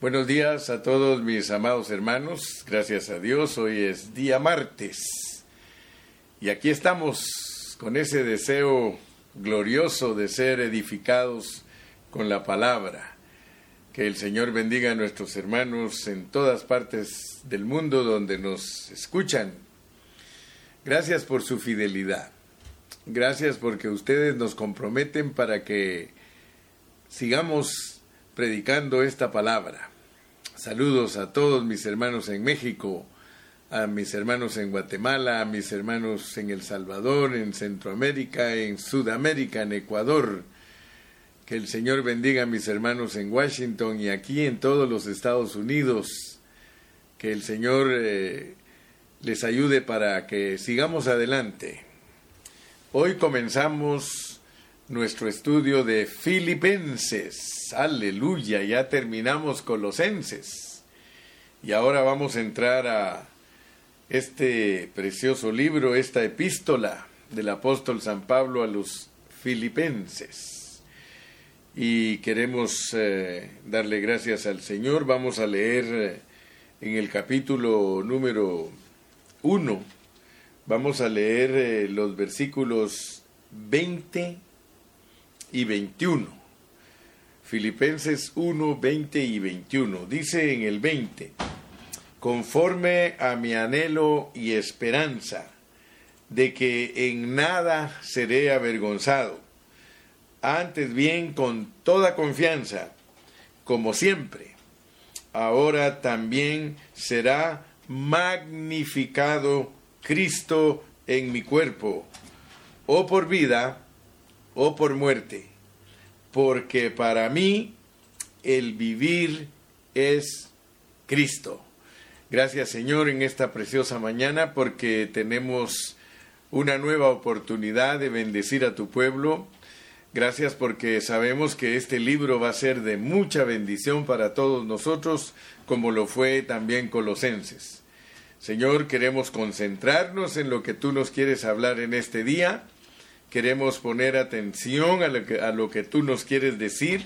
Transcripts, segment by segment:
Buenos días a todos mis amados hermanos. Gracias a Dios, hoy es día martes. Y aquí estamos con ese deseo glorioso de ser edificados con la palabra. Que el Señor bendiga a nuestros hermanos en todas partes del mundo donde nos escuchan. Gracias por su fidelidad. Gracias porque ustedes nos comprometen para que sigamos predicando esta palabra. Saludos a todos mis hermanos en México, a mis hermanos en Guatemala, a mis hermanos en El Salvador, en Centroamérica, en Sudamérica, en Ecuador. Que el Señor bendiga a mis hermanos en Washington y aquí en todos los Estados Unidos. Que el Señor eh, les ayude para que sigamos adelante. Hoy comenzamos nuestro estudio de Filipenses aleluya, ya terminamos Colosenses. Y ahora vamos a entrar a este precioso libro, esta epístola del apóstol San Pablo a los filipenses. Y queremos eh, darle gracias al Señor. Vamos a leer eh, en el capítulo número 1, vamos a leer eh, los versículos 20 y 21. Filipenses 1, 20 y 21. Dice en el 20, conforme a mi anhelo y esperanza de que en nada seré avergonzado, antes bien con toda confianza, como siempre, ahora también será magnificado Cristo en mi cuerpo, o por vida, o por muerte porque para mí el vivir es Cristo. Gracias Señor en esta preciosa mañana porque tenemos una nueva oportunidad de bendecir a tu pueblo. Gracias porque sabemos que este libro va a ser de mucha bendición para todos nosotros, como lo fue también Colosenses. Señor, queremos concentrarnos en lo que tú nos quieres hablar en este día queremos poner atención a lo, que, tú nos quieres decir.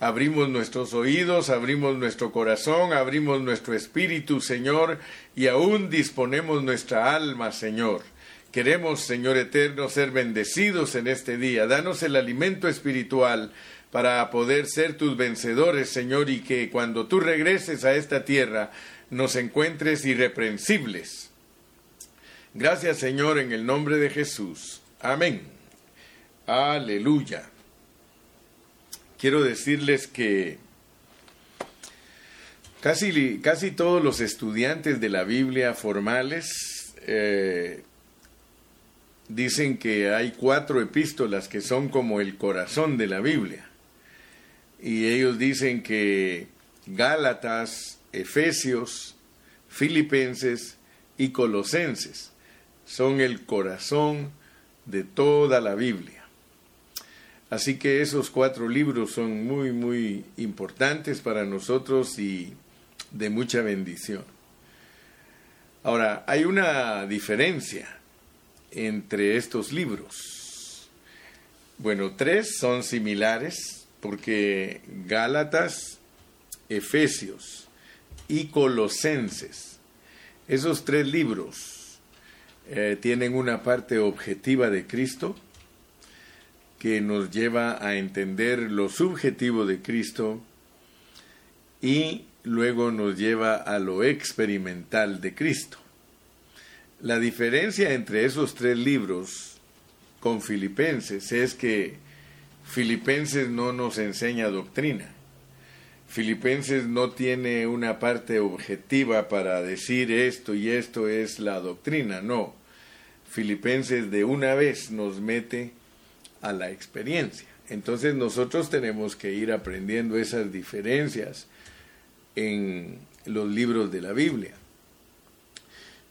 Abrimos nuestros oídos, abrimos nuestro corazón, abrimos nuestro espíritu, Señor, y aún disponemos nuestra alma, Señor. Queremos, Señor eterno, ser bendecidos en este día. Danos el alimento espiritual para poder ser tus vencedores, Señor, y que cuando tú regreses a esta tierra nos encuentres irreprensibles. Gracias, Señor, en el nombre de Jesús. Amén. Aleluya. Quiero decirles que casi, casi todos los estudiantes de la Biblia formales eh, dicen que hay cuatro epístolas que son como el corazón de la Biblia. Y ellos dicen que Gálatas, Efesios, Filipenses y Colosenses son el corazón de toda la Biblia. Así que esos cuatro libros son muy, muy importantes para nosotros y de mucha bendición. Ahora, hay una diferencia entre estos libros. Bueno, tres son similares porque Gálatas, Efesios y Colosenses, esos tres libros eh, tienen una parte objetiva de Cristo, que nos lleva a entender lo subjetivo de Cristo y luego nos lleva a lo experimental de Cristo. La diferencia entre esos tres libros con Filipenses es que Filipenses no nos enseña doctrina. Filipenses no tiene una parte objetiva para decir esto y esto es la doctrina, no. Filipenses de una vez nos mete a la experiencia. Entonces nosotros tenemos que ir aprendiendo esas diferencias en los libros de la Biblia.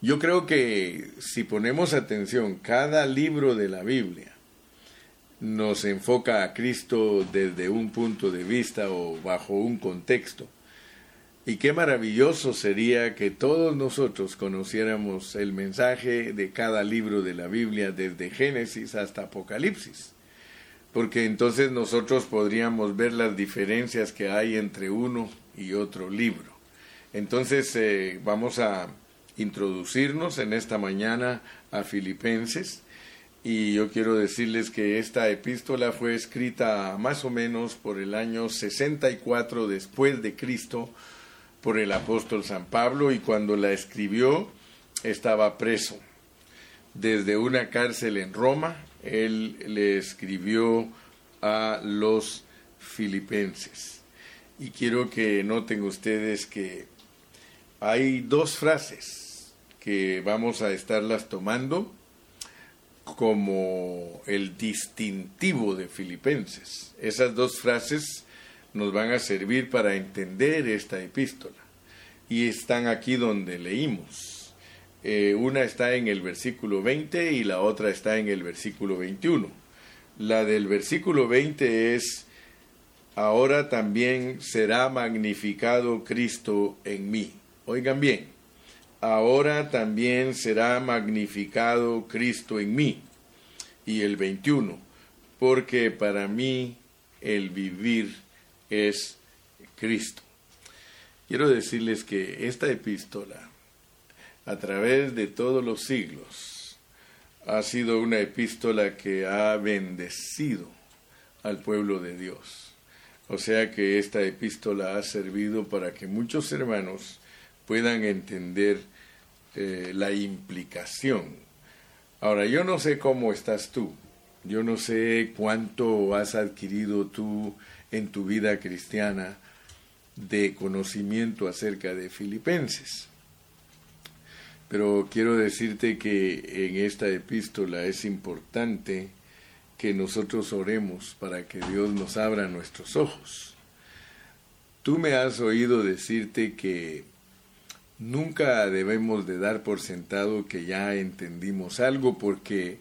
Yo creo que si ponemos atención, cada libro de la Biblia nos enfoca a Cristo desde un punto de vista o bajo un contexto. Y qué maravilloso sería que todos nosotros conociéramos el mensaje de cada libro de la Biblia desde Génesis hasta Apocalipsis porque entonces nosotros podríamos ver las diferencias que hay entre uno y otro libro. Entonces eh, vamos a introducirnos en esta mañana a Filipenses y yo quiero decirles que esta epístola fue escrita más o menos por el año 64 después de Cristo por el apóstol San Pablo y cuando la escribió estaba preso. Desde una cárcel en Roma, él le escribió a los filipenses. Y quiero que noten ustedes que hay dos frases que vamos a estarlas tomando como el distintivo de Filipenses. Esas dos frases nos van a servir para entender esta epístola y están aquí donde leímos. Eh, una está en el versículo 20 y la otra está en el versículo 21. La del versículo 20 es, ahora también será magnificado Cristo en mí. Oigan bien, ahora también será magnificado Cristo en mí. Y el 21, porque para mí el vivir es Cristo. Quiero decirles que esta epístola, a través de todos los siglos, ha sido una epístola que ha bendecido al pueblo de Dios. O sea que esta epístola ha servido para que muchos hermanos puedan entender eh, la implicación. Ahora, yo no sé cómo estás tú, yo no sé cuánto has adquirido tú en tu vida cristiana de conocimiento acerca de Filipenses. Pero quiero decirte que en esta epístola es importante que nosotros oremos para que Dios nos abra nuestros ojos. Tú me has oído decirte que nunca debemos de dar por sentado que ya entendimos algo porque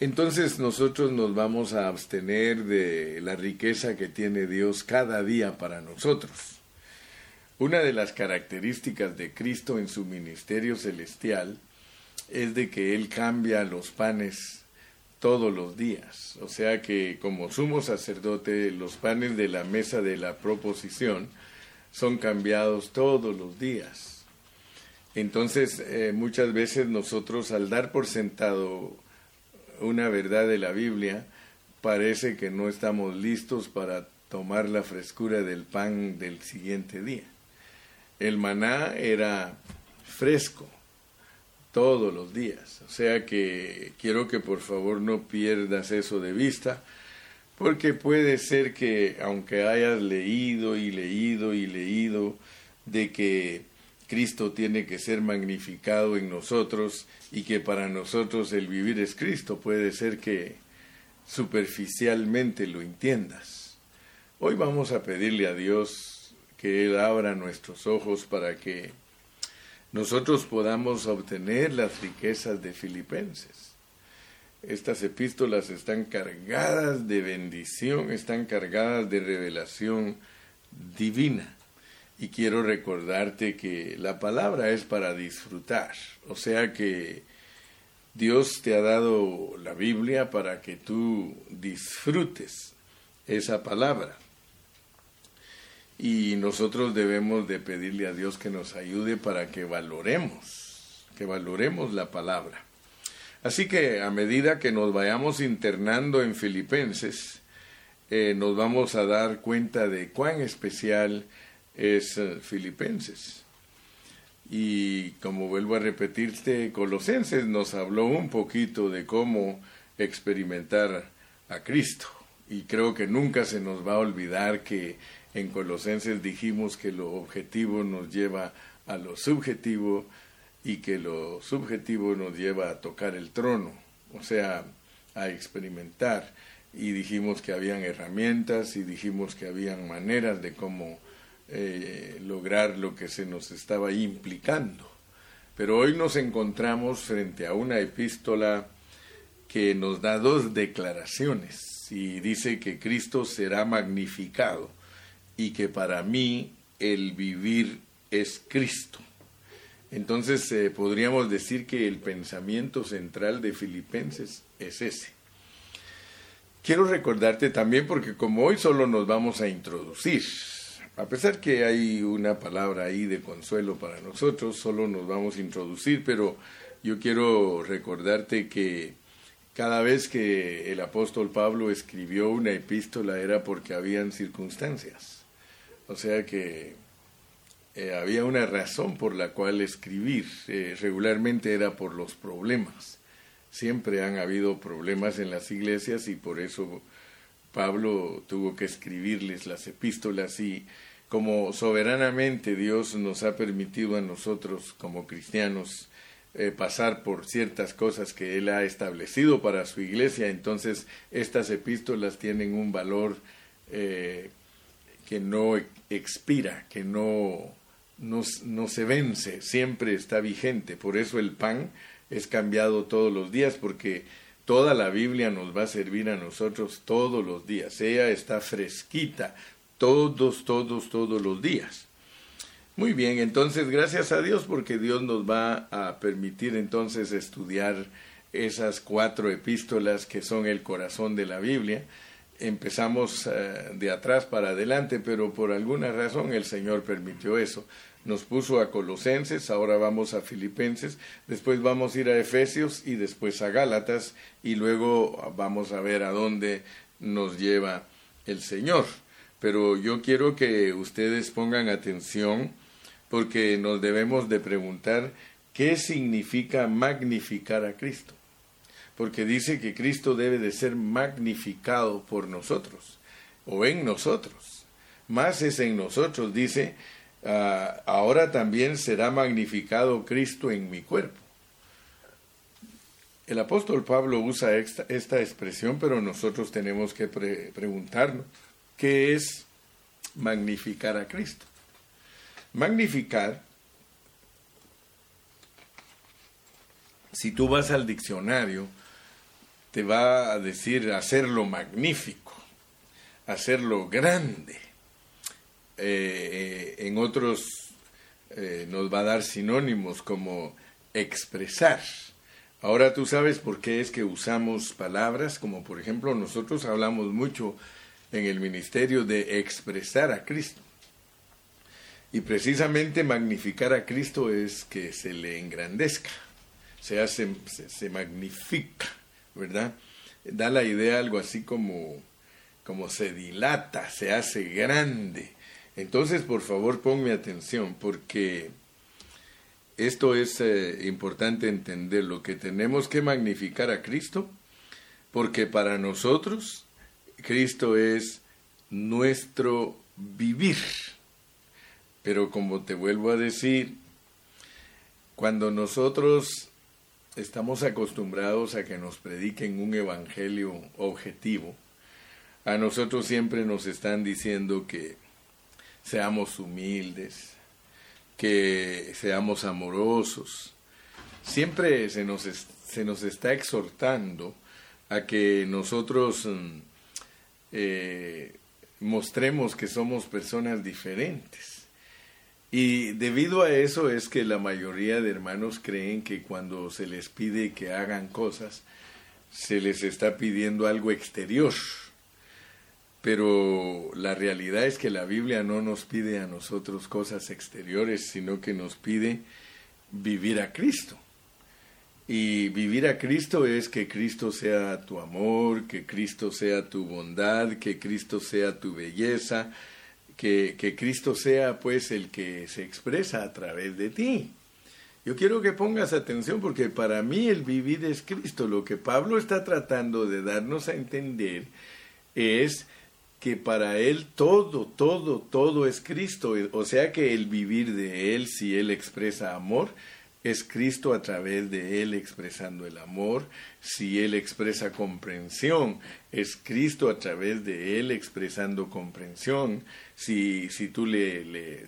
entonces nosotros nos vamos a abstener de la riqueza que tiene Dios cada día para nosotros. Una de las características de Cristo en su ministerio celestial es de que Él cambia los panes todos los días. O sea que como sumo sacerdote, los panes de la mesa de la proposición son cambiados todos los días. Entonces, eh, muchas veces nosotros al dar por sentado una verdad de la Biblia, parece que no estamos listos para tomar la frescura del pan del siguiente día. El maná era fresco todos los días, o sea que quiero que por favor no pierdas eso de vista, porque puede ser que aunque hayas leído y leído y leído de que Cristo tiene que ser magnificado en nosotros y que para nosotros el vivir es Cristo. Puede ser que superficialmente lo entiendas. Hoy vamos a pedirle a Dios que Él abra nuestros ojos para que nosotros podamos obtener las riquezas de Filipenses. Estas epístolas están cargadas de bendición, están cargadas de revelación divina. Y quiero recordarte que la palabra es para disfrutar, o sea que Dios te ha dado la Biblia para que tú disfrutes esa palabra. Y nosotros debemos de pedirle a Dios que nos ayude para que valoremos, que valoremos la palabra. Así que a medida que nos vayamos internando en Filipenses, eh, nos vamos a dar cuenta de cuán especial es eh, Filipenses. Y como vuelvo a repetirte, Colosenses nos habló un poquito de cómo experimentar a Cristo. Y creo que nunca se nos va a olvidar que en Colosenses dijimos que lo objetivo nos lleva a lo subjetivo y que lo subjetivo nos lleva a tocar el trono, o sea, a experimentar. Y dijimos que habían herramientas y dijimos que habían maneras de cómo eh, lograr lo que se nos estaba implicando. Pero hoy nos encontramos frente a una epístola que nos da dos declaraciones y dice que Cristo será magnificado y que para mí el vivir es Cristo. Entonces eh, podríamos decir que el pensamiento central de Filipenses es ese. Quiero recordarte también porque como hoy solo nos vamos a introducir, a pesar que hay una palabra ahí de consuelo para nosotros, solo nos vamos a introducir, pero yo quiero recordarte que cada vez que el apóstol Pablo escribió una epístola era porque habían circunstancias. O sea que eh, había una razón por la cual escribir. Eh, regularmente era por los problemas. Siempre han habido problemas en las iglesias y por eso Pablo tuvo que escribirles las epístolas y como soberanamente Dios nos ha permitido a nosotros como cristianos eh, pasar por ciertas cosas que Él ha establecido para su iglesia, entonces estas epístolas tienen un valor que no expira, que no no, se vence, siempre está vigente. Por eso el pan es cambiado todos los días, porque toda la Biblia nos va a servir a nosotros todos los días. Ella está fresquita todos, todos, todos los días. Muy bien, entonces gracias a Dios porque Dios nos va a permitir entonces estudiar esas cuatro epístolas que son el corazón de la Biblia. Empezamos eh, de atrás para adelante, pero por alguna razón el Señor permitió eso nos puso a Colosenses, ahora vamos a Filipenses, después vamos a ir a Efesios y después a Gálatas y luego vamos a ver a dónde nos lleva el Señor. Pero yo quiero que ustedes pongan atención porque nos debemos de preguntar qué significa magnificar a Cristo. Porque dice que Cristo debe de ser magnificado por nosotros o en nosotros. Más es en nosotros, dice Ah, ahora también será magnificado Cristo en mi cuerpo. El apóstol Pablo usa esta, expresión, pero nosotros tenemos que preguntarnos, ¿qué es magnificar a Cristo? Magnificar, si tú vas al diccionario, te va a decir hacerlo magnífico, hacerlo grande. Eh, en otros eh, nos va a dar sinónimos como expresar. Ahora tú sabes por qué es que usamos palabras como por ejemplo nosotros hablamos mucho en el ministerio de expresar a Cristo. Y precisamente magnificar a Cristo es que se le engrandezca, se hace, se, magnifica, ¿verdad? Da la idea algo así como, como se dilata, se hace grande. Entonces, por favor, ponme atención, porque esto es eh, importante entender, lo que tenemos que magnificar a Cristo, porque para nosotros Cristo es nuestro vivir. Pero como te vuelvo a decir, cuando nosotros estamos acostumbrados a que nos prediquen un evangelio objetivo, a nosotros siempre nos están diciendo que seamos humildes, que seamos amorosos. Siempre se nos, se nos está exhortando a que nosotros mm, eh, mostremos que somos personas diferentes. Y debido a eso es que la mayoría de hermanos creen que cuando se les pide que hagan cosas, se les está pidiendo algo exterior pero la realidad es que la Biblia no nos pide a nosotros cosas exteriores, sino que nos pide vivir a Cristo. Y vivir a Cristo es que Cristo sea tu amor, que Cristo sea tu bondad, que Cristo sea tu belleza, que, Cristo sea pues el que se expresa a través de ti. Yo quiero que pongas atención porque para mí el vivir es Cristo. Lo que Pablo está tratando de darnos a entender es que para Él todo, todo, todo es Cristo. O sea que el vivir de Él, si Él expresa amor, es Cristo a través de Él expresando el amor. Si Él expresa comprensión, es Cristo a través de Él expresando comprensión. Si, si tú le, le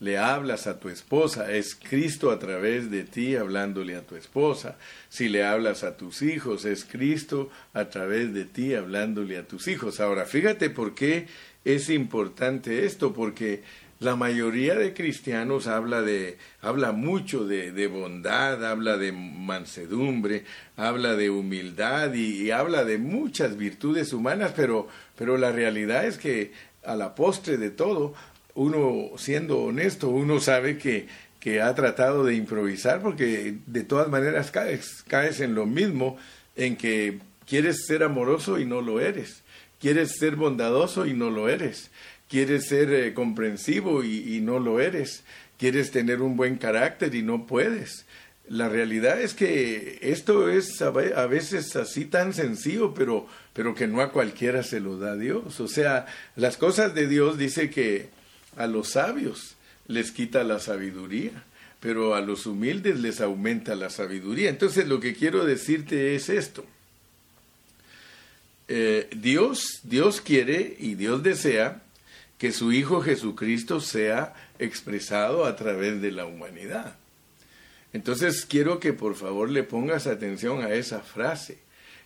le hablas a tu esposa, es Cristo a través de ti hablándole a tu esposa. Si le hablas a tus hijos, es Cristo a través de ti hablándole a tus hijos. Ahora, fíjate por qué es importante esto, porque la mayoría de cristianos habla de habla mucho de, bondad, habla de mansedumbre, habla de humildad y, habla de muchas virtudes humanas, pero pero la realidad es que a la postre de todo, uno siendo honesto, uno sabe que, que ha tratado de improvisar porque de todas maneras caes, caes en lo mismo, en que quieres ser amoroso y no lo eres, quieres ser bondadoso y no lo eres, quieres ser eh, comprensivo y, no lo eres, quieres tener un buen carácter y no puedes. La realidad es que esto es a veces así tan sencillo, pero, pero que no a cualquiera se lo da Dios. O sea, las cosas de Dios dice que a los sabios les quita la sabiduría, pero a los humildes les aumenta la sabiduría. Entonces lo que quiero decirte es esto. Eh, Dios, Dios quiere y Dios desea que su Hijo Jesucristo sea expresado a través de la humanidad. Entonces quiero que por favor le pongas atención a esa frase,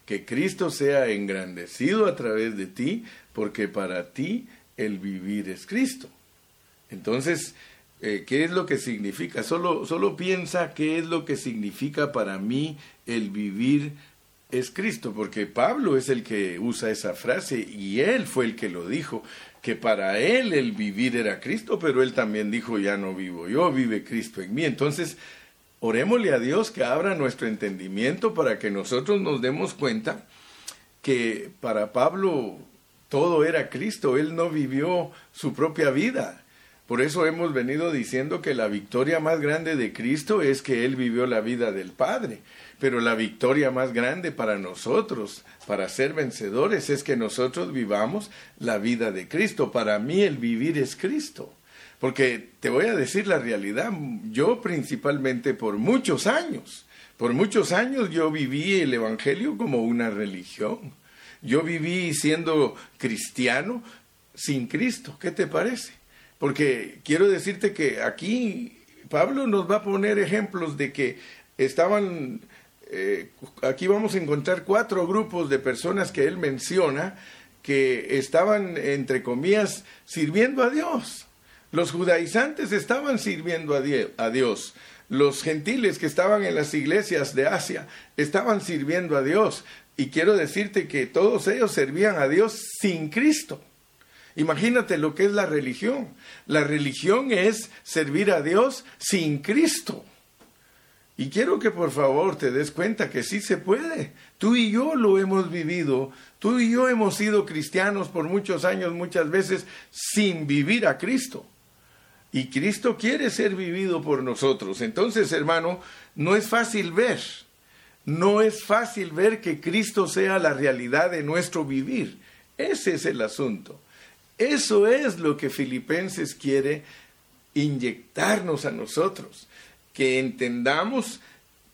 que Cristo sea engrandecido a través de ti, porque para ti el vivir es Cristo. Entonces, eh, ¿qué es lo que significa? Solo, solo piensa qué es lo que significa para mí el vivir es Cristo, porque Pablo es el que usa esa frase y él fue el que lo dijo, que para él el vivir era Cristo, pero él también dijo, ya no vivo yo, vive Cristo en mí. Entonces, orémosle a Dios que abra nuestro entendimiento para que nosotros nos demos cuenta que para Pablo todo era Cristo, él no vivió su propia vida, por eso hemos venido diciendo que la victoria más grande de Cristo es que Él vivió la vida del Padre. Pero la victoria más grande para nosotros, para ser vencedores, es que nosotros vivamos la vida de Cristo. Para mí el vivir es Cristo. Porque te voy a decir la realidad, yo principalmente por muchos años, por muchos años yo viví el Evangelio como una religión. Yo viví siendo cristiano sin Cristo. ¿Qué te parece? Porque quiero decirte que aquí Pablo nos va a poner ejemplos de que estaban, eh, aquí vamos a encontrar cuatro grupos de personas que él menciona que estaban, entre comillas, sirviendo a Dios. Los judaizantes estaban sirviendo a Dios. Los gentiles que estaban en las iglesias de Asia estaban sirviendo a Dios. Y quiero decirte que todos ellos servían a Dios sin Cristo. Imagínate lo que es la religión. La religión es servir a Dios sin Cristo. Y quiero que por favor te des cuenta que sí se puede. Tú y yo lo hemos vivido. Tú y yo hemos sido cristianos por muchos años, muchas veces, sin vivir a Cristo. Y Cristo quiere ser vivido por nosotros. Entonces, hermano, no es fácil ver. No es fácil ver que Cristo sea la realidad de nuestro vivir. Ese es el asunto. Eso es lo que Filipenses quiere inyectarnos a nosotros, que entendamos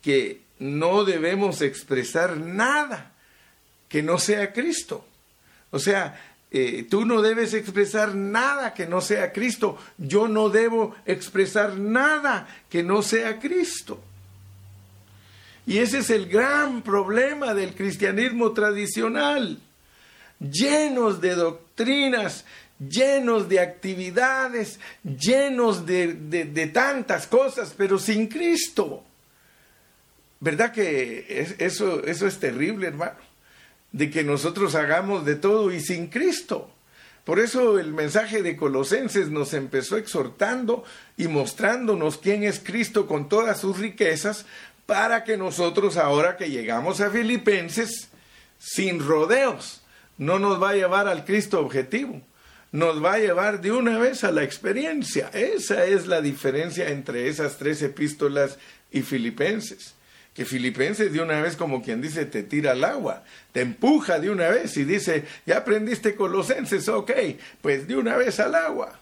que no debemos expresar nada que no sea Cristo. O sea, eh, tú no debes expresar nada que no sea Cristo. Yo no debo expresar nada que no sea Cristo. Y ese es el gran problema del cristianismo tradicional llenos de doctrinas, llenos de actividades, llenos de, tantas cosas, pero sin Cristo. ¿Verdad que eso, eso es terrible, hermano? De que nosotros hagamos de todo y sin Cristo. Por eso el mensaje de Colosenses nos empezó exhortando y mostrándonos quién es Cristo con todas sus riquezas, para que nosotros ahora que llegamos a Filipenses, sin rodeos, no nos va a llevar al Cristo objetivo, nos va a llevar de una vez a la experiencia. Esa es la diferencia entre esas tres epístolas y Filipenses. Que Filipenses de una vez, como quien dice, te tira al agua, te empuja de una vez y dice, ya aprendiste Colosenses, ok, pues de una vez al agua.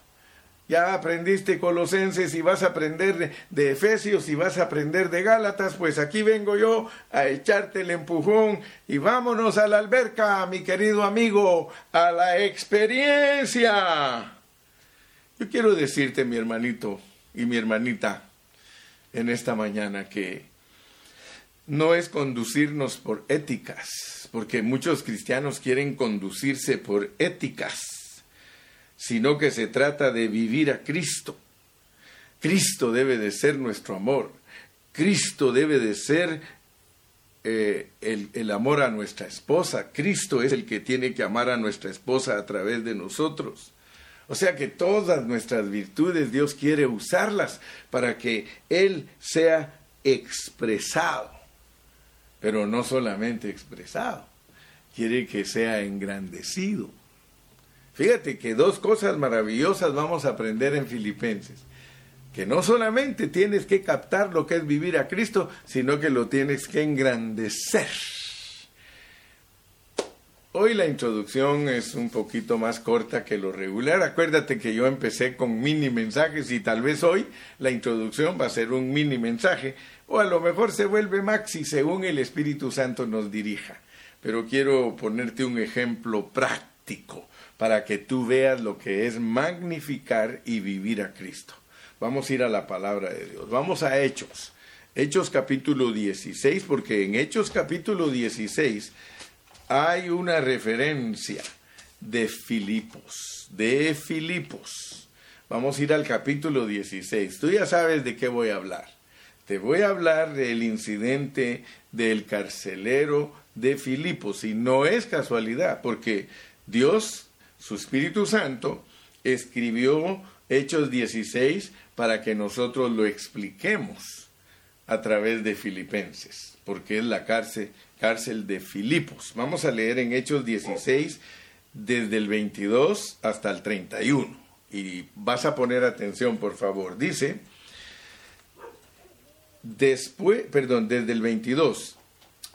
Ya aprendiste Colosenses y vas a aprender de, Efesios y vas a aprender de Gálatas, pues aquí vengo yo a echarte el empujón y vámonos a la alberca, mi querido amigo, a la experiencia. Yo quiero decirte, mi hermanito y mi hermanita, en esta mañana que no es conducirnos por éticas, porque muchos cristianos quieren conducirse por éticas sino que se trata de vivir a Cristo. Cristo debe de ser nuestro amor. Cristo debe de ser eh, el, el, amor a nuestra esposa. Cristo es el que tiene que amar a nuestra esposa a través de nosotros. O sea que todas nuestras virtudes Dios quiere usarlas para que Él sea expresado, pero no solamente expresado, quiere que sea engrandecido. Fíjate que dos cosas maravillosas vamos a aprender en Filipenses. Que no solamente tienes que captar lo que es vivir a Cristo, sino que lo tienes que engrandecer. Hoy la introducción es un poquito más corta que lo regular. Acuérdate que yo empecé con mini mensajes y tal vez hoy la introducción va a ser un mini mensaje o a lo mejor se vuelve maxi según el Espíritu Santo nos dirija. Pero quiero ponerte un ejemplo práctico para que tú veas lo que es magnificar y vivir a Cristo. Vamos a ir a la palabra de Dios. Vamos a Hechos. Hechos capítulo 16, porque en Hechos capítulo 16 hay una referencia de Filipos, de Filipos. Vamos a ir al capítulo 16. Tú ya sabes de qué voy a hablar. Te voy a hablar del incidente del carcelero de Filipos. Y no es casualidad, porque Dios, su Espíritu Santo, escribió Hechos 16 para que nosotros lo expliquemos a través de Filipenses, porque es la cárcel cárcel de Filipos. Vamos a leer en Hechos 16 desde el 22 hasta el 31. Y vas a poner atención, por favor. Dice, después, perdón, desde el 22,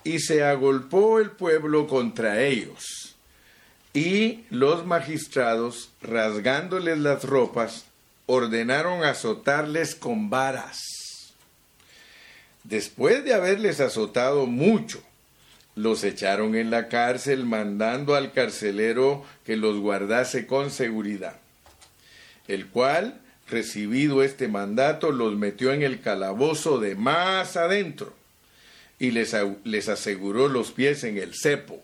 y se agolpó el pueblo contra ellos, y los magistrados, rasgándoles las ropas, ordenaron azotarles con varas. Después de haberles azotado mucho, los echaron en la cárcel mandando al carcelero que los guardase con seguridad, el cual, recibido este mandato, los metió en el calabozo de más adentro y les, les aseguró los pies en el cepo.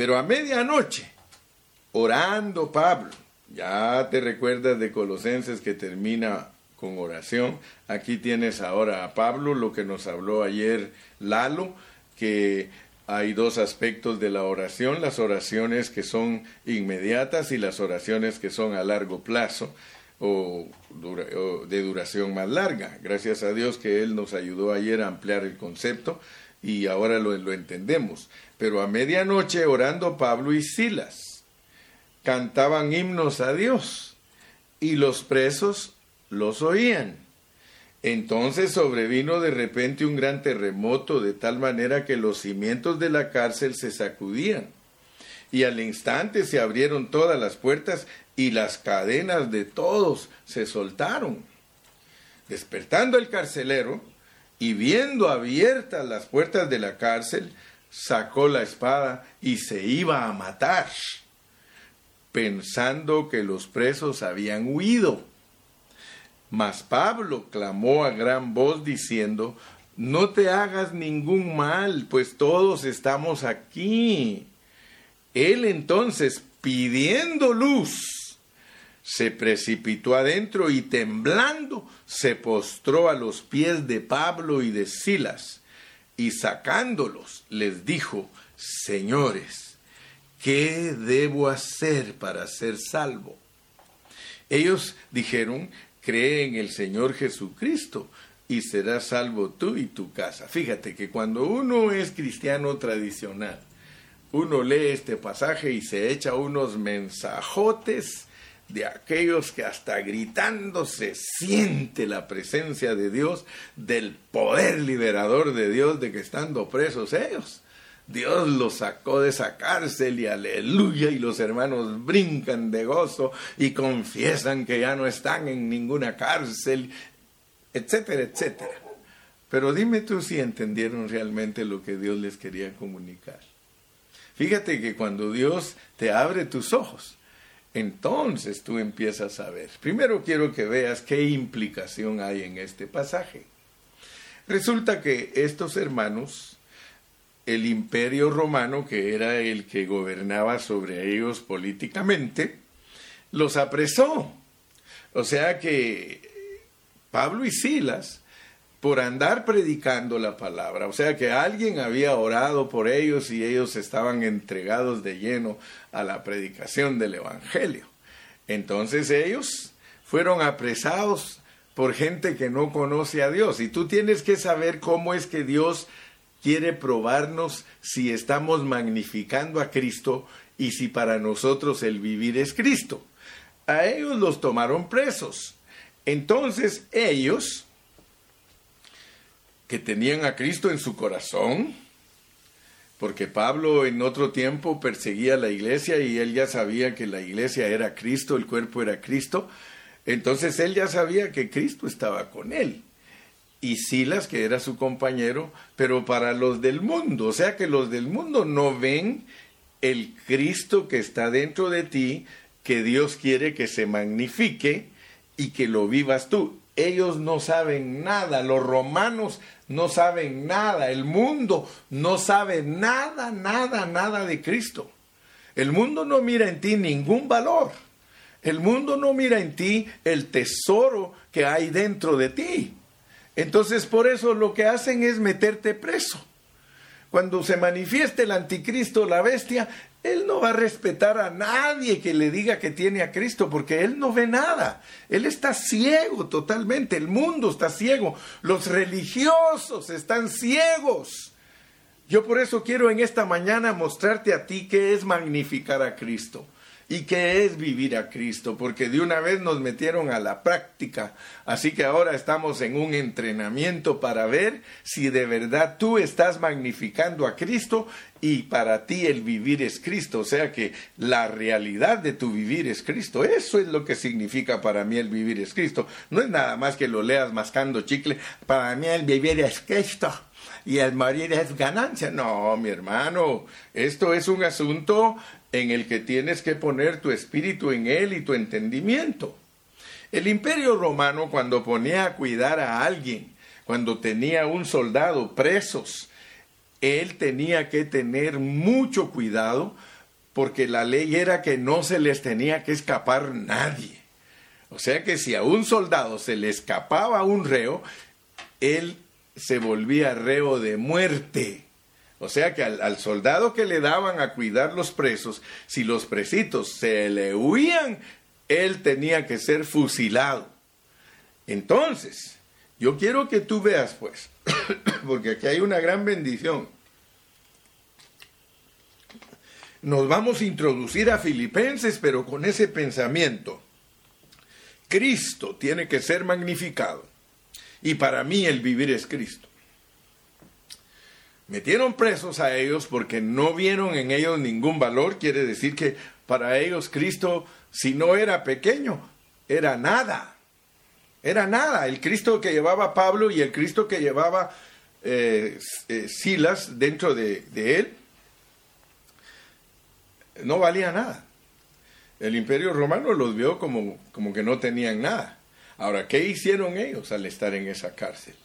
Pero a medianoche, orando Pablo, ya te recuerdas de Colosenses que termina con oración, aquí tienes ahora a Pablo, lo que nos habló ayer Lalo, que hay dos aspectos de la oración, las oraciones que son inmediatas y las oraciones que son a largo plazo o, de duración más larga. Gracias a Dios que Él nos ayudó ayer a ampliar el concepto y ahora lo, entendemos. Pero a medianoche orando Pablo y Silas cantaban himnos a Dios y los presos los oían. Entonces sobrevino de repente un gran terremoto de tal manera que los cimientos de la cárcel se sacudían. Y al instante se abrieron todas las puertas y las cadenas de todos se soltaron. Despertando el carcelero y viendo abiertas las puertas de la cárcel, sacó la espada y se iba a matar, pensando que los presos habían huido. Mas Pablo clamó a gran voz diciendo, no te hagas ningún mal, pues todos estamos aquí. Él entonces, pidiendo luz, se precipitó adentro y temblando se postró a los pies de Pablo y de Silas, y sacándolos les dijo, Señores, ¿qué debo hacer para ser salvo? Ellos dijeron, cree en el Señor Jesucristo y serás salvo tú y tu casa. Fíjate que cuando uno es cristiano tradicional, uno lee este pasaje y se echa unos mensajotes de aquellos que hasta gritando se siente la presencia de Dios, del poder liberador de Dios, de que estando presos ellos, Dios los sacó de esa cárcel y aleluya, y los hermanos brincan de gozo y confiesan que ya no están en ninguna cárcel, etcétera, etcétera. Pero dime tú si entendieron realmente lo que Dios les quería comunicar. Fíjate que cuando Dios te abre tus ojos, entonces tú empiezas a ver. Primero quiero que veas qué implicación hay en este pasaje. Resulta que estos hermanos el imperio romano, que era el que gobernaba sobre ellos políticamente, los apresó. O sea que Pablo y Silas, por andar predicando la palabra, o sea que alguien había orado por ellos y ellos estaban entregados de lleno a la predicación del Evangelio. Entonces ellos fueron apresados por gente que no conoce a Dios. Y tú tienes que saber cómo es que Dios quiere probarnos si estamos magnificando a Cristo y si para nosotros el vivir es Cristo. A ellos los tomaron presos. Entonces ellos, que tenían a Cristo en su corazón, porque Pablo en otro tiempo perseguía la iglesia y él ya sabía que la iglesia era Cristo, el cuerpo era Cristo, entonces él ya sabía que Cristo estaba con él y Silas, que era su compañero, pero para los del mundo, o sea que los del mundo no ven el Cristo que está dentro de ti, que Dios quiere que se magnifique y que lo vivas tú. Ellos no saben nada, los romanos no saben nada, el mundo no sabe nada, nada, nada de Cristo. El mundo no mira en ti ningún valor. El mundo no mira en ti el tesoro que hay dentro de ti. Entonces por eso lo que hacen es meterte preso. Cuando se manifieste el anticristo, la bestia, él no va a respetar a nadie que le diga que tiene a Cristo, porque él no ve nada. Él está ciego totalmente. El mundo está ciego. Los religiosos están ciegos. Yo por eso quiero en esta mañana mostrarte a ti qué es magnificar a Cristo y qué es vivir a Cristo, porque de una vez nos metieron a la práctica, así que ahora estamos en un entrenamiento para ver si de verdad tú estás magnificando a Cristo y para ti el vivir es Cristo, o sea que la realidad de tu vivir es Cristo, eso es lo que significa para mí el vivir es Cristo, no es nada más que lo leas mascando chicle, para mí el vivir es Cristo y el morir es ganancia. No, mi hermano, esto es un asunto en el que tienes que poner tu espíritu en él y tu entendimiento. El imperio romano cuando ponía a cuidar a alguien, cuando tenía un soldado presos, él tenía que tener mucho cuidado porque la ley era que no se les tenía que escapar nadie. O sea que si a un soldado se le escapaba un reo, él se volvía reo de muerte. O sea que al, soldado que le daban a cuidar los presos, si los presitos se le huían, él tenía que ser fusilado. Entonces, yo quiero que tú veas, pues, porque aquí hay una gran bendición. Nos vamos a introducir a Filipenses, pero con ese pensamiento. Cristo tiene que ser magnificado. Y para mí el vivir es Cristo. Metieron presos a ellos porque no vieron en ellos ningún valor. Quiere decir que para ellos Cristo, si no era pequeño, era nada. Era nada. El Cristo que llevaba Pablo y el Cristo que llevaba eh, eh, Silas dentro de, de él, no valía nada. El imperio romano los vio como, como que no tenían nada. Ahora, ¿qué hicieron ellos al estar en esa cárcel?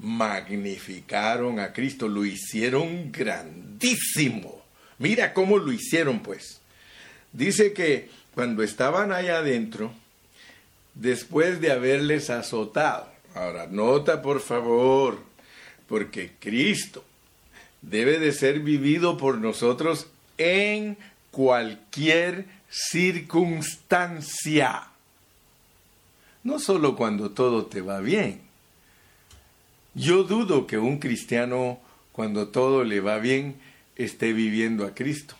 Magnificaron a Cristo, lo hicieron grandísimo. Mira cómo lo hicieron, pues. Dice que cuando estaban allá adentro, después de haberles azotado, ahora nota por favor, porque Cristo debe de ser vivido por nosotros en cualquier circunstancia. No solo cuando todo te va bien. Yo dudo que un cristiano, cuando todo le va bien, esté viviendo a Cristo.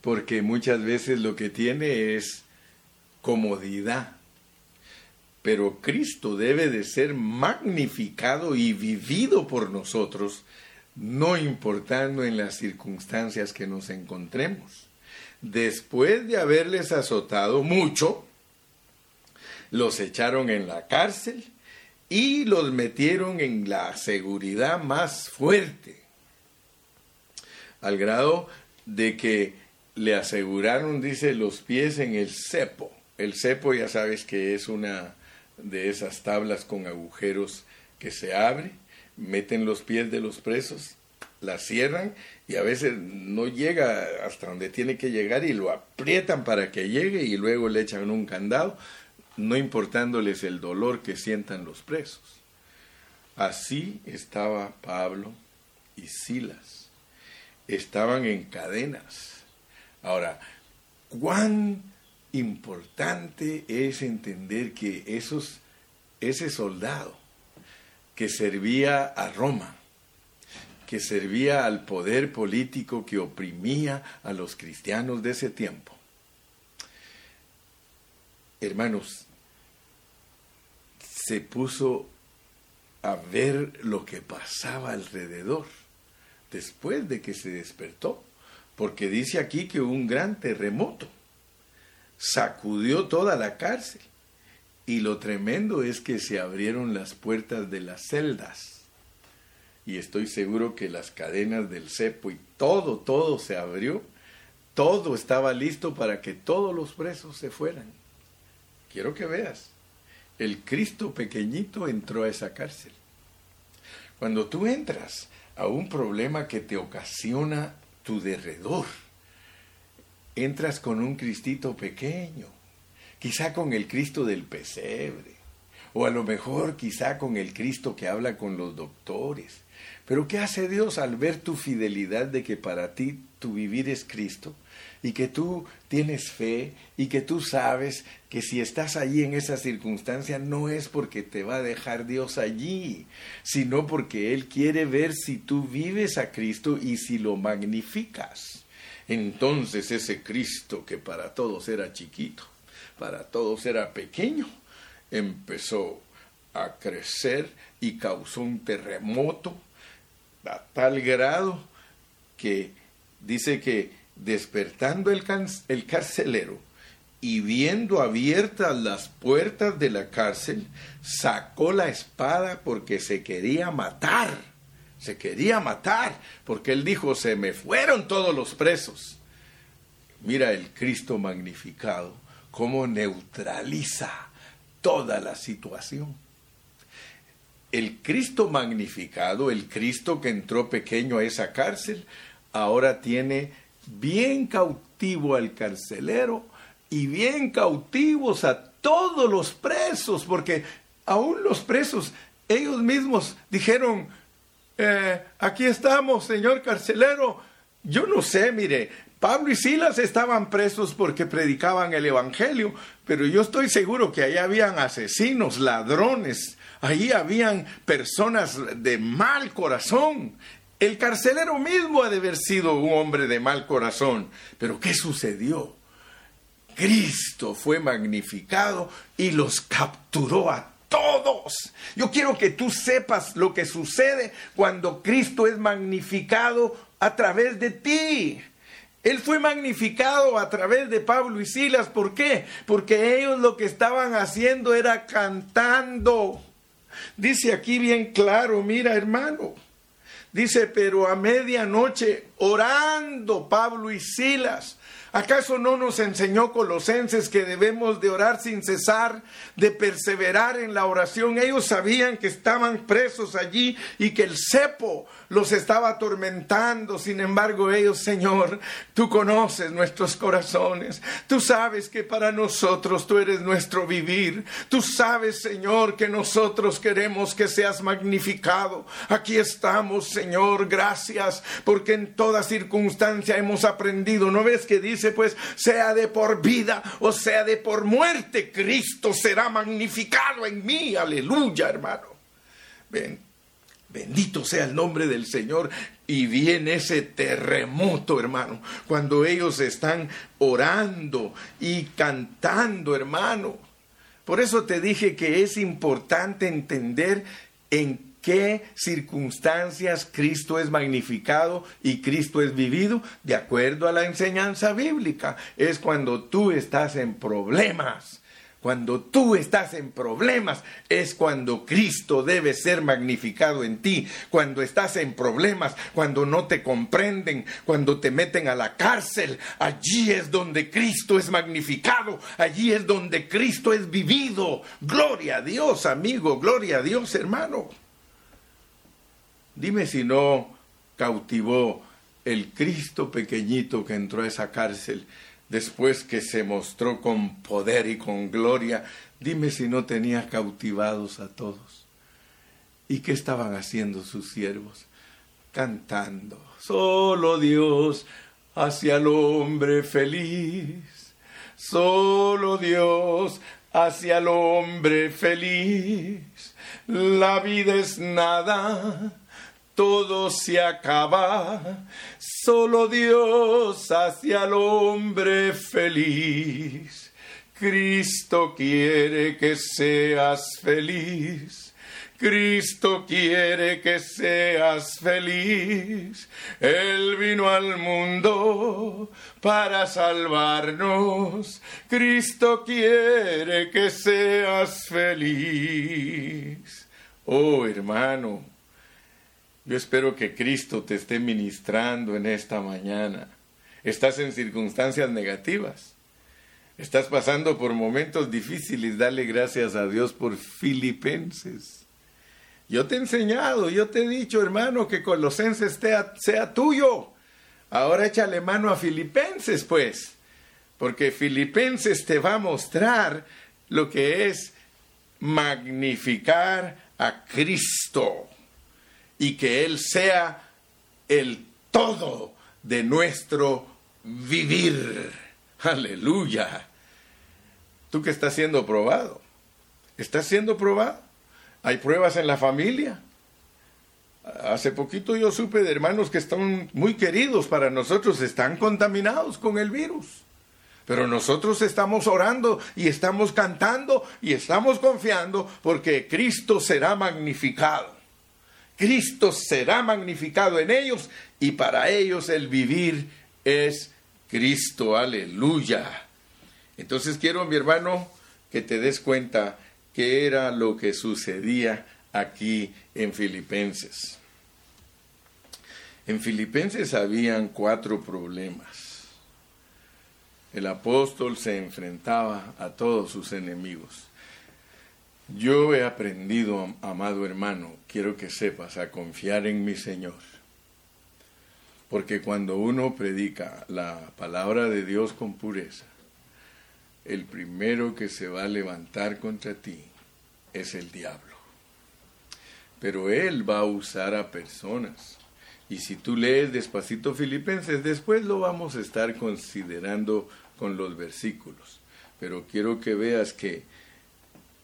Porque muchas veces lo que tiene es comodidad. Pero Cristo debe de ser magnificado y vivido por nosotros, no importando en las circunstancias que nos encontremos. Después de haberles azotado mucho, los echaron en la cárcel, y los metieron en la seguridad más fuerte, al grado de que le aseguraron, dice, los pies en el cepo. El cepo ya sabes que es una de esas tablas con agujeros que se abre, meten los pies de los presos, la cierran y a veces no llega hasta donde tiene que llegar y lo aprietan para que llegue y luego le echan un candado no importándoles el dolor que sientan los presos. Así estaba Pablo y Silas. Estaban en cadenas. Ahora, ¿cuán importante es entender que esos, ese soldado que servía a Roma, que servía al poder político que oprimía a los cristianos de ese tiempo, hermanos, se puso a ver lo que pasaba alrededor después de que se despertó, porque dice aquí que un gran terremoto sacudió toda la cárcel y lo tremendo es que se abrieron las puertas de las celdas y estoy seguro que las cadenas del cepo y todo, todo se abrió, todo estaba listo para que todos los presos se fueran. Quiero que veas, el Cristo pequeñito entró a esa cárcel. Cuando tú entras a un problema que te ocasiona tu derredor, entras con un Cristito pequeño, quizá con el Cristo del pesebre, o a lo mejor quizá con el Cristo que habla con los doctores. Pero ¿qué hace Dios al ver tu fidelidad de que para ti tu vivir es Cristo? Y que tú tienes fe y que tú sabes que si estás allí en esa circunstancia no es porque te va a dejar Dios allí, sino porque Él quiere ver si tú vives a Cristo y si lo magnificas. Entonces ese Cristo que para todos era chiquito, para todos era pequeño, empezó a crecer y causó un terremoto a tal grado que dice que despertando el, el carcelero y viendo abiertas las puertas de la cárcel, sacó la espada porque se quería matar. Se quería matar, porque él dijo, se me fueron todos los presos. Mira el Cristo magnificado, cómo neutraliza toda la situación. El Cristo magnificado, el Cristo que entró pequeño a esa cárcel, ahora tiene bien cautivo al carcelero y bien cautivos a todos los presos, porque aún los presos, ellos mismos dijeron, eh, aquí estamos, señor carcelero. Yo no sé, mire, Pablo y Silas estaban presos porque predicaban el Evangelio, pero yo estoy seguro que ahí habían asesinos, ladrones, ahí habían personas de mal corazón. El carcelero mismo ha de haber sido un hombre de mal corazón. Pero ¿qué sucedió? Cristo fue magnificado y los capturó a todos. Yo quiero que tú sepas lo que sucede cuando Cristo es magnificado a través de ti. Él fue magnificado a través de Pablo y Silas. ¿Por qué? Porque ellos lo que estaban haciendo era cantando. Dice aquí bien claro, mira hermano, Dice, pero a medianoche, orando Pablo y Silas, ¿Acaso no nos enseñó Colosenses que debemos de orar sin cesar, de perseverar en la oración? Ellos sabían que estaban presos allí y que el cepo los estaba atormentando. Sin embargo, ellos, Señor, tú conoces nuestros corazones. Tú sabes que para nosotros tú eres nuestro vivir. Tú sabes, Señor, que nosotros queremos que seas magnificado. Aquí estamos, Señor. Gracias porque en toda circunstancia hemos aprendido. ¿No ves que dice? pues, sea de por vida o sea de por muerte, Cristo será magnificado en mí. Aleluya, hermano. Ven, bendito sea el nombre del Señor. Y viene ese terremoto, hermano, cuando ellos están orando y cantando, hermano. Por eso te dije que es importante entender en qué circunstancias Cristo es magnificado y Cristo es vivido de acuerdo a la enseñanza bíblica. Es cuando tú estás en problemas. Cuando tú estás en problemas es cuando Cristo debe ser magnificado en ti. Cuando estás en problemas, cuando no te comprenden, cuando te meten a la cárcel, allí es donde Cristo es magnificado, allí es donde Cristo es vivido. Gloria a Dios, amigo, gloria a Dios, hermano. Dime si no cautivó el Cristo pequeñito que entró a esa cárcel después que se mostró con poder y con gloria. Dime si no tenía cautivados a todos. ¿Y qué estaban haciendo sus siervos? Cantando. Solo Dios hacia el hombre feliz. solo Dios hacia el hombre feliz. La vida es nada, todo se acaba, solo Dios hacia el hombre feliz. Cristo quiere que seas feliz. Cristo quiere que seas feliz. Él vino al mundo para salvarnos. Cristo quiere que seas feliz. Oh hermano, yo espero que Cristo te esté ministrando en esta mañana. Estás en circunstancias negativas. Estás pasando por momentos difíciles. Dale gracias a Dios por Filipenses. Yo te he enseñado, yo te he dicho, hermano, que Colosenses sea, tuyo. Ahora échale mano a Filipenses, pues, porque Filipenses te va a mostrar lo que es magnificar a Cristo y que Él sea el todo de nuestro vivir. Aleluya. Tú que estás siendo probado, estás siendo probado. Hay pruebas en la familia. Hace poquito yo supe de hermanos que están muy queridos para nosotros, están contaminados con el virus. Pero nosotros estamos orando y estamos cantando y estamos confiando porque Cristo será magnificado. Cristo será magnificado en ellos y para ellos el vivir es Cristo. Aleluya. Entonces quiero, mi hermano, que te des cuenta qué era lo que sucedía aquí en Filipenses. En Filipenses habían cuatro problemas. El apóstol se enfrentaba a todos sus enemigos. Yo he aprendido, amado hermano, quiero que sepas, a confiar en mi Señor. Porque cuando uno predica la palabra de Dios con pureza, el primero que se va a levantar contra ti es el diablo. Pero él va a usar a personas. Y si tú lees despacito Filipenses, después lo vamos a estar considerando con los versículos. Pero quiero que veas que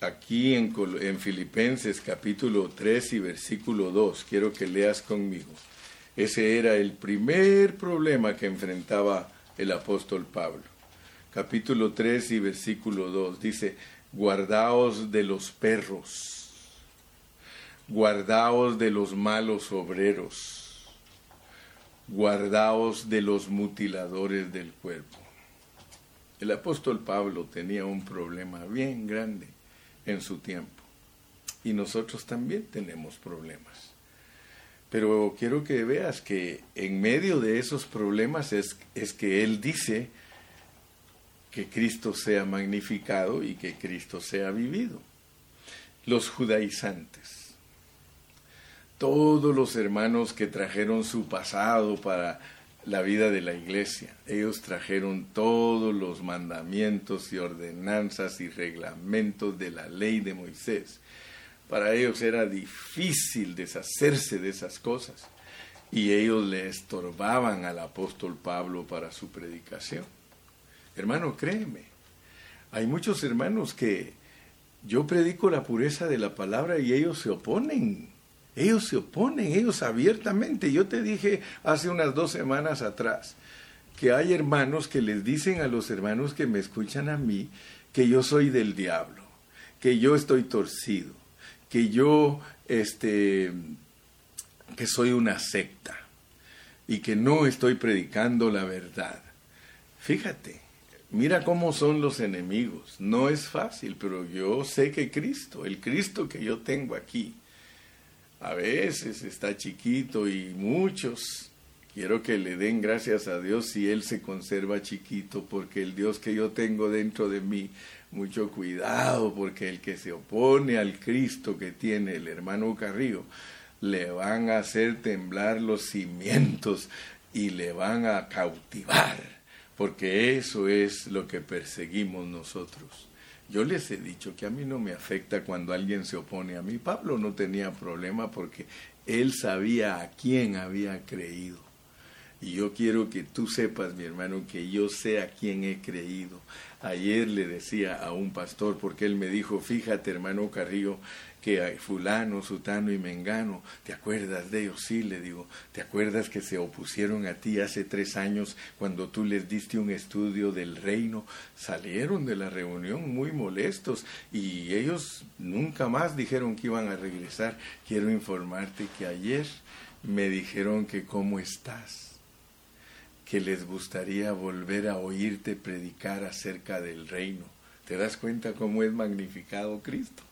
aquí en, en Filipenses capítulo 3 y versículo 2, quiero que leas conmigo. Ese era el primer problema que enfrentaba el apóstol Pablo capítulo 3 y versículo 2. Dice, guardaos de los perros, guardaos de los malos obreros, guardaos de los mutiladores del cuerpo. El apóstol Pablo tenía un problema bien grande en su tiempo y nosotros también tenemos problemas. Pero quiero que veas que en medio de esos problemas es, es que él dice, que Cristo sea magnificado y que Cristo sea vivido. Los judaizantes, todos los hermanos que trajeron su pasado para la vida de la iglesia, ellos trajeron todos los mandamientos y ordenanzas y reglamentos de la ley de Moisés. Para ellos era difícil deshacerse de esas cosas y ellos le estorbaban al apóstol Pablo para su predicación. Hermano, créeme, hay muchos hermanos que yo predico la pureza de la palabra y ellos se oponen. Ellos se oponen, ellos abiertamente. Yo te dije hace unas dos semanas atrás que hay hermanos que les dicen a los hermanos que me escuchan a mí que yo soy del diablo, que yo estoy torcido, que yo, este, que soy una secta y que no estoy predicando la verdad. Fíjate, Mira cómo son los enemigos. No es fácil, pero yo sé que Cristo, el Cristo que yo tengo aquí, a veces está chiquito y muchos quiero que le den gracias a Dios si Él se conserva chiquito, porque el Dios que yo tengo dentro de mí, mucho cuidado, porque el que se opone al Cristo que tiene el hermano Carrillo, le van a hacer temblar los cimientos y le van a cautivar porque eso es lo que perseguimos nosotros. Yo les he dicho que a mí no me afecta cuando alguien se opone a mí. Pablo no tenía problema porque él sabía a quién había creído. Y yo quiero que tú sepas, mi hermano, que yo sé a quién he creído. Ayer le decía a un pastor, porque él me dijo, fíjate, hermano Carrillo, que hay fulano, sutano y mengano, ¿te acuerdas de ellos? Sí, le digo, ¿te acuerdas que se opusieron a ti hace tres años cuando tú les diste un estudio del reino? Salieron de la reunión muy molestos y ellos nunca más dijeron que iban a regresar. Quiero informarte que ayer me dijeron que cómo estás, que les gustaría volver a oírte predicar acerca del reino. ¿Te das cuenta cómo es magnificado Cristo?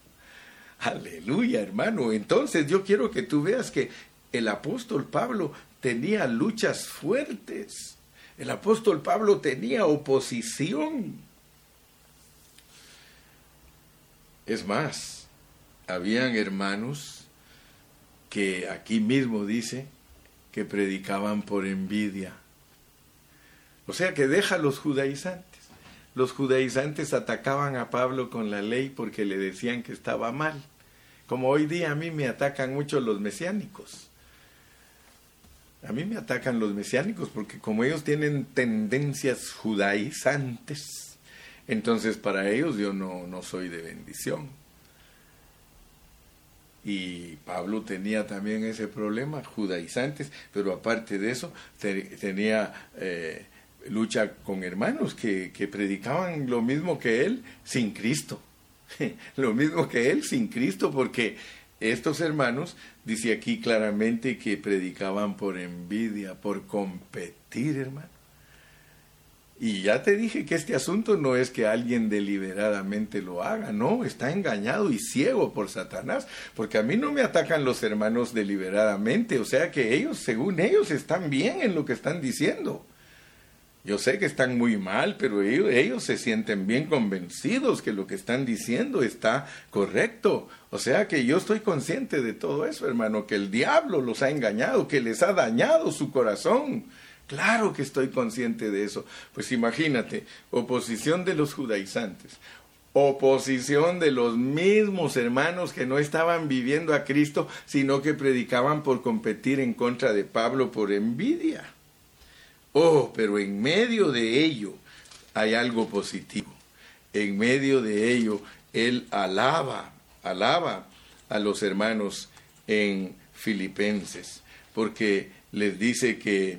Aleluya, hermano. Entonces yo quiero que tú veas que el apóstol Pablo tenía luchas fuertes. El apóstol Pablo tenía oposición. Es más, habían hermanos que aquí mismo dice que predicaban por envidia. O sea que deja los judaizantes. Los judaizantes atacaban a Pablo con la ley porque le decían que estaba mal. Como hoy día a mí me atacan mucho los mesiánicos. A mí me atacan los mesiánicos porque como ellos tienen tendencias judaizantes, entonces para ellos yo no, no soy de bendición. Y Pablo tenía también ese problema, judaizantes, pero aparte de eso tenía eh, lucha con hermanos que, que predicaban lo mismo que él sin Cristo. lo mismo que él sin Cristo, porque estos hermanos, dice aquí claramente que predicaban por envidia, por competir, hermano. Y ya te dije que este asunto no es que alguien deliberadamente lo haga, no, está engañado y ciego por Satanás, porque a mí no me atacan los hermanos deliberadamente, o sea que ellos, según ellos, están bien en lo que están diciendo. Yo sé que están muy mal, pero ellos, se sienten bien convencidos que lo que están diciendo está correcto. O sea que yo estoy consciente de todo eso, hermano, que el diablo los ha engañado, que les ha dañado su corazón. Claro que estoy consciente de eso. Pues imagínate, oposición de los judaizantes, oposición de los mismos hermanos que no estaban viviendo a Cristo, sino que predicaban por competir en contra de Pablo por envidia. Oh, pero en medio de ello hay algo positivo. En medio de ello, Él alaba, alaba a los hermanos en Filipenses, porque les dice que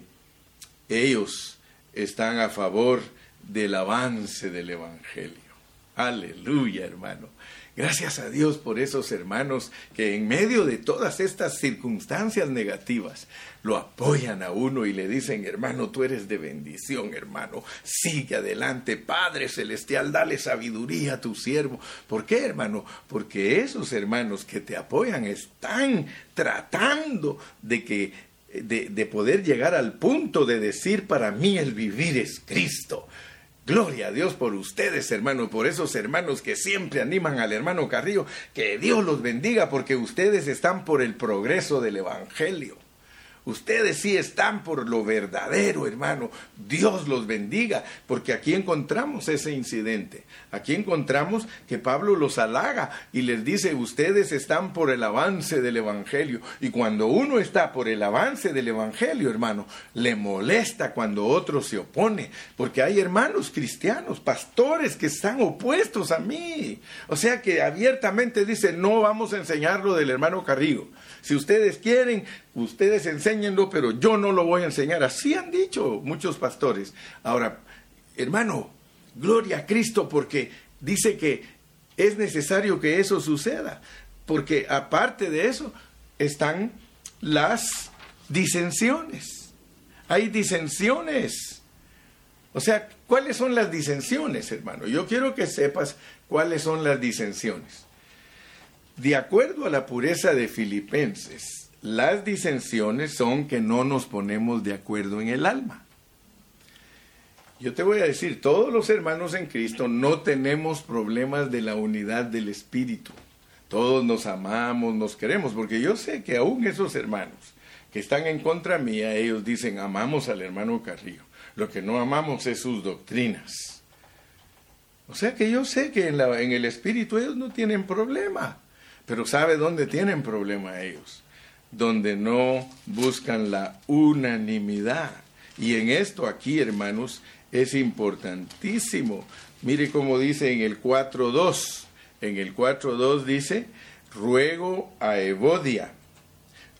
ellos están a favor del avance del Evangelio. Aleluya, hermano. Gracias a Dios por esos hermanos que en medio de todas estas circunstancias negativas lo apoyan a uno y le dicen, hermano, tú eres de bendición, hermano, sigue adelante, Padre Celestial, dale sabiduría a tu siervo. ¿Por qué, hermano? Porque esos hermanos que te apoyan están tratando de que de, de poder llegar al punto de decir para mí el vivir es Cristo. Gloria a Dios por ustedes, hermanos, por esos hermanos que siempre animan al hermano Carrillo. Que Dios los bendiga porque ustedes están por el progreso del Evangelio. Ustedes sí están por lo verdadero, hermano. Dios los bendiga, porque aquí encontramos ese incidente. Aquí encontramos que Pablo los halaga y les dice, ustedes están por el avance del Evangelio. Y cuando uno está por el avance del Evangelio, hermano, le molesta cuando otro se opone, porque hay hermanos cristianos, pastores que están opuestos a mí. O sea que abiertamente dicen, no vamos a enseñar lo del hermano Carrillo. Si ustedes quieren, ustedes enséñenlo, pero yo no lo voy a enseñar. Así han dicho muchos pastores. Ahora, hermano, gloria a Cristo porque dice que es necesario que eso suceda. Porque aparte de eso están las disensiones. Hay disensiones. O sea, ¿cuáles son las disensiones, hermano? Yo quiero que sepas cuáles son las disensiones. De acuerdo a la pureza de Filipenses, las disensiones son que no nos ponemos de acuerdo en el alma. Yo te voy a decir, todos los hermanos en Cristo no tenemos problemas de la unidad del Espíritu. Todos nos amamos, nos queremos, porque yo sé que aún esos hermanos que están en contra mía, ellos dicen, amamos al hermano Carrillo. Lo que no amamos es sus doctrinas. O sea que yo sé que en, el Espíritu ellos no tienen problema. Pero ¿sabe dónde tienen problema ellos? Donde no buscan la unanimidad. Y en esto aquí, hermanos, es importantísimo. Mire cómo dice en el 4.2. En el 4.2 dice, ruego a Evodia,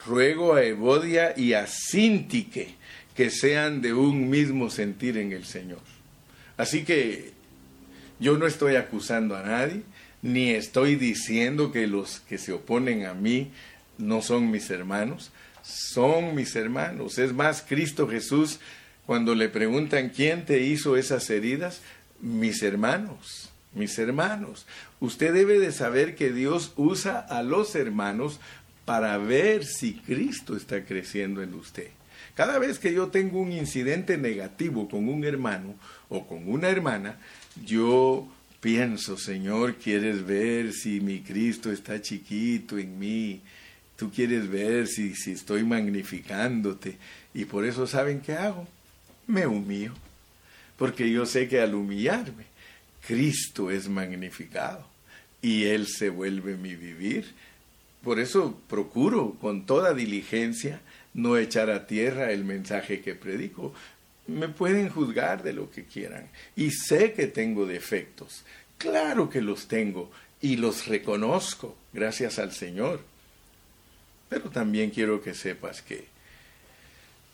ruego a Evodia y a Sintique que sean de un mismo sentir en el Señor. Así que yo no estoy acusando a nadie, ni estoy diciendo que los que se oponen a mí no son mis hermanos, son mis hermanos. Es más, Cristo Jesús, cuando le preguntan quién te hizo esas heridas, mis hermanos, mis hermanos. Usted debe de saber que Dios usa a los hermanos para ver si Cristo está creciendo en usted. Cada vez que yo tengo un incidente negativo con un hermano o con una hermana, yo pienso, Señor, quieres ver si mi Cristo está chiquito en mí, tú quieres ver si, si estoy magnificándote. Y por eso, ¿saben qué hago? Me humillo, porque yo sé que al humillarme, Cristo es magnificado y Él se vuelve mi vivir. Por eso procuro con toda diligencia no echar a tierra el mensaje que predico, me pueden juzgar de lo que quieran. Y sé que tengo defectos. Claro que los tengo y los reconozco, gracias al Señor. Pero también quiero que sepas que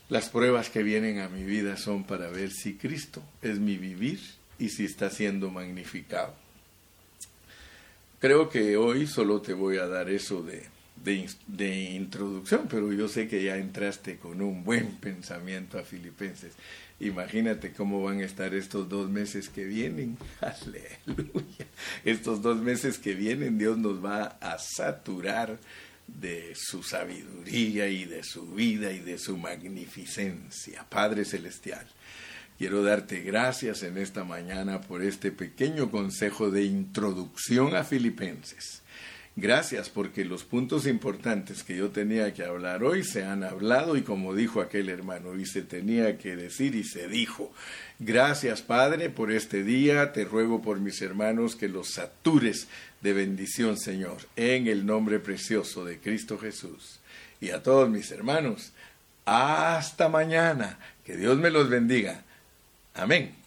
las pruebas que vienen a mi vida son para ver si Cristo es mi vivir y si está siendo magnificado. Creo que hoy solo te voy a dar eso de, de, introducción, pero yo sé que ya entraste con un buen pensamiento a Filipenses. Imagínate cómo van a estar estos dos meses que vienen. Aleluya. Estos dos meses que vienen Dios nos va a saturar de su sabiduría y de su vida y de su magnificencia. Padre Celestial, quiero darte gracias en esta mañana por este pequeño consejo de introducción a Filipenses. Gracias porque los puntos importantes que yo tenía que hablar hoy se han hablado y como dijo aquel hermano, y se tenía que decir y se dijo. Gracias Padre por este día, te ruego por mis hermanos que los satures de bendición Señor, en el nombre precioso de Cristo Jesús. Y a todos mis hermanos, hasta mañana, que Dios me los bendiga. Amén.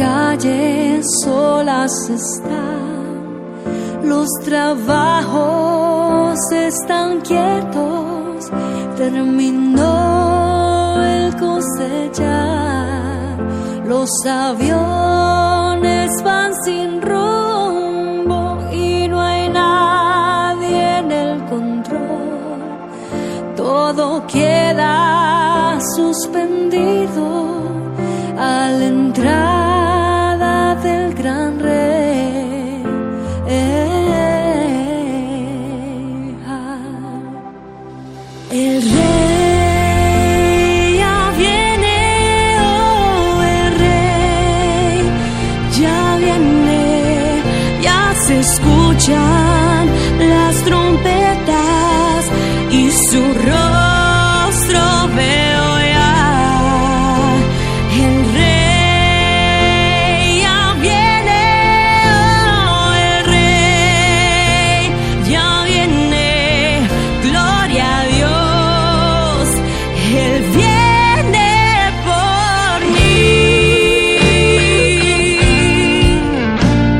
Calles solas están, los trabajos están quietos, terminó el cosechar, los aviones van sin rumbo y no hay nadie en el control, todo queda suspendido al el